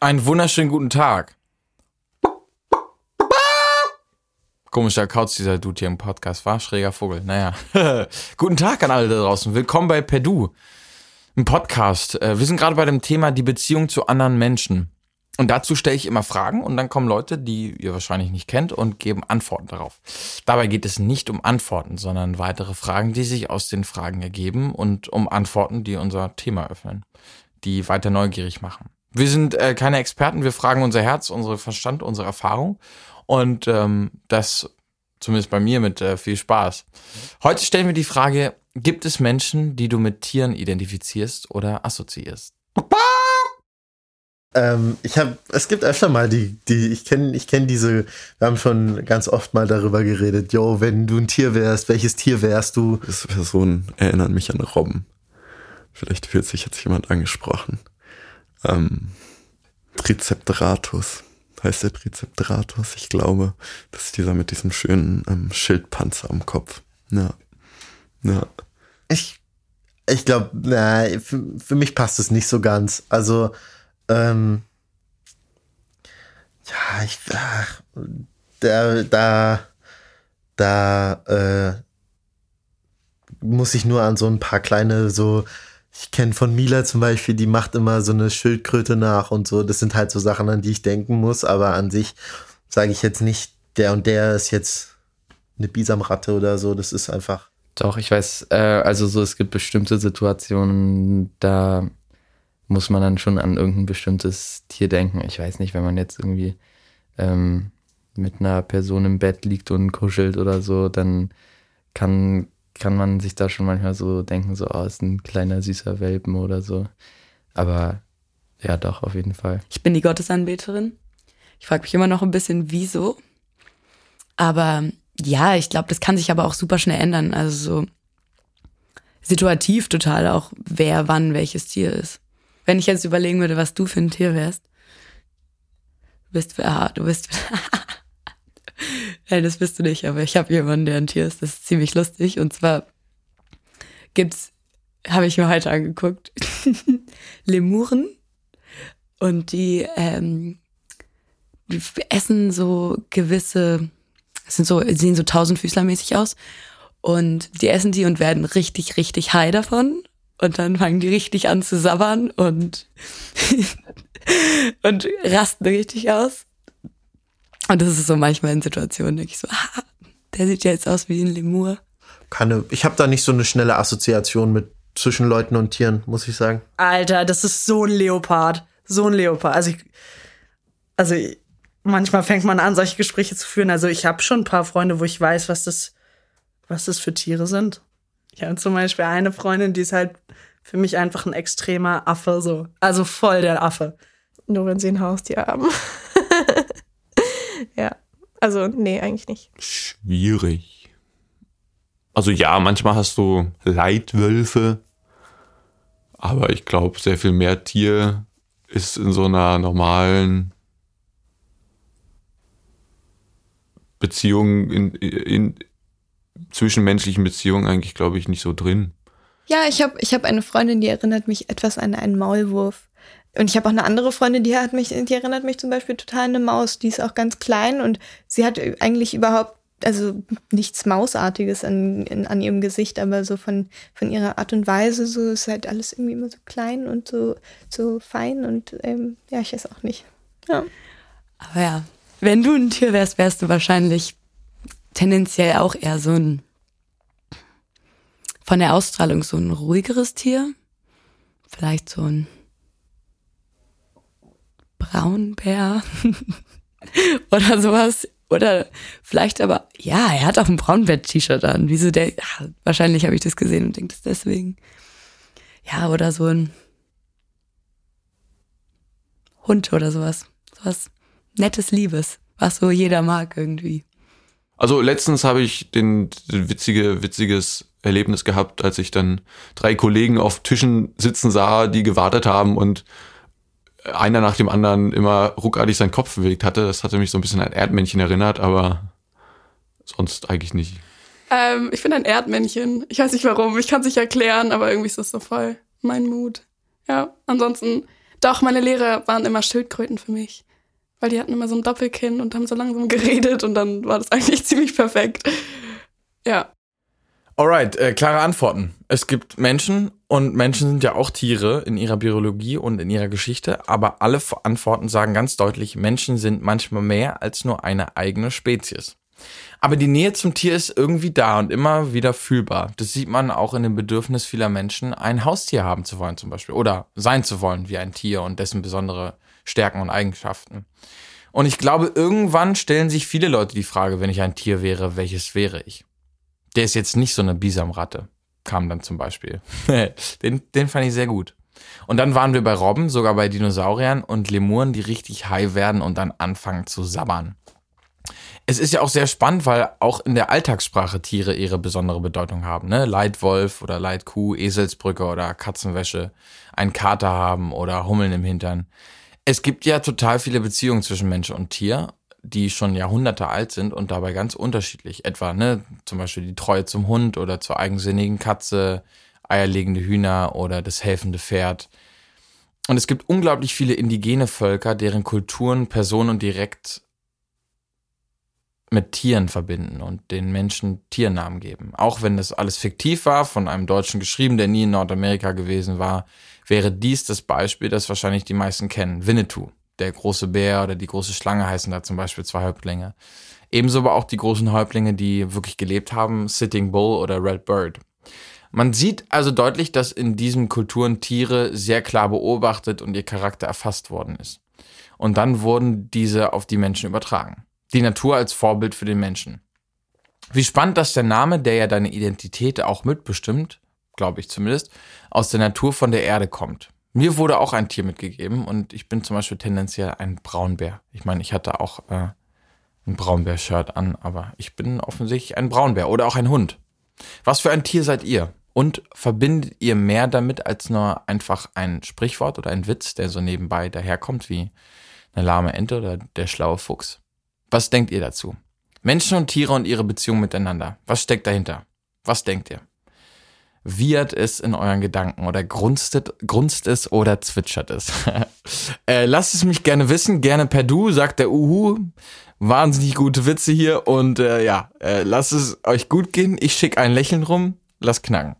Einen wunderschönen guten Tag. Komischer Kauz, dieser Dude hier im Podcast war. Schräger Vogel. Naja. guten Tag an alle da draußen. Willkommen bei Perdu, im Podcast. Äh, wir sind gerade bei dem Thema die Beziehung zu anderen Menschen. Und dazu stelle ich immer Fragen und dann kommen Leute, die ihr wahrscheinlich nicht kennt und geben Antworten darauf. Dabei geht es nicht um Antworten, sondern weitere Fragen, die sich aus den Fragen ergeben und um Antworten, die unser Thema öffnen, die weiter neugierig machen. Wir sind äh, keine Experten, wir fragen unser Herz, unsere Verstand, unsere Erfahrung und ähm, das zumindest bei mir mit äh, viel Spaß. Heute stellen wir die Frage, gibt es Menschen, die du mit Tieren identifizierst oder assoziierst? Ähm, ich habe, es gibt öfter mal die, die, ich kenne, ich kenne diese, wir haben schon ganz oft mal darüber geredet, yo, wenn du ein Tier wärst, welches Tier wärst du? Diese Person erinnert mich an Robben. Vielleicht fühlt sich jetzt jemand angesprochen. Ähm, Triceptoratus. Heißt der Triceptoratus? Ich glaube, das ist dieser mit diesem schönen ähm, Schildpanzer am Kopf. Ja. Ja. Ich, ich glaube, für, für mich passt es nicht so ganz. Also, ähm, ja, ich, ach, da, da, da, äh, muss ich nur an so ein paar kleine so ich kenne von Mila zum Beispiel, die macht immer so eine Schildkröte nach und so. Das sind halt so Sachen, an die ich denken muss, aber an sich sage ich jetzt nicht, der und der ist jetzt eine Bisamratte oder so. Das ist einfach. Doch, ich weiß, äh, also so, es gibt bestimmte Situationen, da muss man dann schon an irgendein bestimmtes Tier denken. Ich weiß nicht, wenn man jetzt irgendwie ähm, mit einer Person im Bett liegt und kuschelt oder so, dann kann kann man sich da schon manchmal so denken, so, oh, ist ein kleiner süßer Welpen oder so. Aber ja, doch, auf jeden Fall. Ich bin die Gottesanbeterin. Ich frage mich immer noch ein bisschen, wieso. Aber ja, ich glaube, das kann sich aber auch super schnell ändern. Also so situativ total auch, wer wann welches Tier ist. Wenn ich jetzt überlegen würde, was du für ein Tier wärst. Du bist, ah, du bist, Nein, das bist du nicht, aber ich habe jemanden, der ein Tier ist. Das ist ziemlich lustig. Und zwar gibt's, habe ich mir heute angeguckt, Lemuren. Und die, ähm, die essen so gewisse, sind so, sehen so tausendfüßlermäßig aus. Und die essen die und werden richtig, richtig high davon. Und dann fangen die richtig an zu sabbern und, und rasten richtig aus. Und das ist so manchmal in Situationen, denke ich so, ah, der sieht ja jetzt aus wie ein Lemur. Keine, ich habe da nicht so eine schnelle Assoziation mit zwischen Leuten und Tieren, muss ich sagen. Alter, das ist so ein Leopard. So ein Leopard. Also, ich, also manchmal fängt man an, solche Gespräche zu führen. Also ich habe schon ein paar Freunde, wo ich weiß, was das, was das für Tiere sind. Ich habe zum Beispiel eine Freundin, die ist halt für mich einfach ein extremer Affe, so. Also voll der Affe. Nur wenn sie ein Haustier haben. ja. Also, nee, eigentlich nicht. Schwierig. Also ja, manchmal hast du Leitwölfe, aber ich glaube, sehr viel mehr Tier ist in so einer normalen Beziehung, in, in zwischenmenschlichen Beziehungen eigentlich, glaube ich, nicht so drin. Ja, ich habe ich hab eine Freundin, die erinnert mich etwas an einen Maulwurf. Und ich habe auch eine andere Freundin, die hat mich, die erinnert mich zum Beispiel total an eine Maus. Die ist auch ganz klein und sie hat eigentlich überhaupt, also nichts Mausartiges an, in, an ihrem Gesicht, aber so von, von ihrer Art und Weise, so ist halt alles irgendwie immer so klein und so, so fein und ähm, ja, ich weiß auch nicht. Ja. Aber ja, wenn du ein Tier wärst, wärst du wahrscheinlich tendenziell auch eher so ein von der Ausstrahlung so ein ruhigeres Tier. Vielleicht so ein Braunbär oder sowas. Oder vielleicht aber, ja, er hat auch ein Braunbär-T-Shirt an. Wieso der, ja, wahrscheinlich habe ich das gesehen und denke das deswegen. Ja, oder so ein Hund oder sowas. Sowas nettes Liebes, was so jeder mag irgendwie. Also letztens habe ich den, den witzige, witziges Erlebnis gehabt, als ich dann drei Kollegen auf Tischen sitzen sah, die gewartet haben und einer nach dem anderen immer ruckartig seinen Kopf bewegt hatte. Das hatte mich so ein bisschen an Erdmännchen erinnert, aber sonst eigentlich nicht. Ähm, ich bin ein Erdmännchen. Ich weiß nicht warum. Ich kann es nicht erklären, aber irgendwie ist das so voll mein Mut. Ja, ansonsten, doch, meine Lehrer waren immer Schildkröten für mich. Weil die hatten immer so ein Doppelkinn und haben so langsam geredet und dann war das eigentlich ziemlich perfekt. Ja. Alright, äh, klare Antworten. Es gibt Menschen und Menschen sind ja auch Tiere in ihrer Biologie und in ihrer Geschichte, aber alle Antworten sagen ganz deutlich, Menschen sind manchmal mehr als nur eine eigene Spezies. Aber die Nähe zum Tier ist irgendwie da und immer wieder fühlbar. Das sieht man auch in dem Bedürfnis vieler Menschen, ein Haustier haben zu wollen zum Beispiel oder sein zu wollen wie ein Tier und dessen besondere Stärken und Eigenschaften. Und ich glaube, irgendwann stellen sich viele Leute die Frage, wenn ich ein Tier wäre, welches wäre ich? Der ist jetzt nicht so eine Bisamratte, kam dann zum Beispiel. den, den fand ich sehr gut. Und dann waren wir bei Robben, sogar bei Dinosauriern und Lemuren, die richtig high werden und dann anfangen zu sabbern. Es ist ja auch sehr spannend, weil auch in der Alltagssprache Tiere ihre besondere Bedeutung haben. Ne? Leitwolf oder Leitkuh, Eselsbrücke oder Katzenwäsche, ein Kater haben oder Hummeln im Hintern. Es gibt ja total viele Beziehungen zwischen Mensch und Tier, die schon Jahrhunderte alt sind und dabei ganz unterschiedlich. Etwa, ne, zum Beispiel die Treue zum Hund oder zur eigensinnigen Katze, eierlegende Hühner oder das helfende Pferd. Und es gibt unglaublich viele indigene Völker, deren Kulturen Personen direkt mit Tieren verbinden und den Menschen Tiernamen geben. Auch wenn das alles fiktiv war, von einem Deutschen geschrieben, der nie in Nordamerika gewesen war, wäre dies das Beispiel, das wahrscheinlich die meisten kennen. Winnetou, der große Bär oder die große Schlange heißen da zum Beispiel zwei Häuptlinge. Ebenso aber auch die großen Häuptlinge, die wirklich gelebt haben, Sitting Bull oder Red Bird. Man sieht also deutlich, dass in diesen Kulturen Tiere sehr klar beobachtet und ihr Charakter erfasst worden ist. Und dann wurden diese auf die Menschen übertragen die Natur als Vorbild für den Menschen. Wie spannend, dass der Name, der ja deine Identität auch mitbestimmt, glaube ich zumindest, aus der Natur von der Erde kommt. Mir wurde auch ein Tier mitgegeben und ich bin zum Beispiel tendenziell ein Braunbär. Ich meine, ich hatte auch äh, ein Braunbär-Shirt an, aber ich bin offensichtlich ein Braunbär oder auch ein Hund. Was für ein Tier seid ihr? Und verbindet ihr mehr damit als nur einfach ein Sprichwort oder ein Witz, der so nebenbei daherkommt, wie eine lahme Ente oder der schlaue Fuchs? Was denkt ihr dazu? Menschen und Tiere und ihre Beziehung miteinander. Was steckt dahinter? Was denkt ihr? Wiehert es in euren Gedanken oder grunstet, grunzt es oder zwitschert es? äh, lasst es mich gerne wissen, gerne per Du, sagt der Uhu. Wahnsinnig gute Witze hier und äh, ja, äh, lasst es euch gut gehen. Ich schicke ein Lächeln rum, lasst knacken.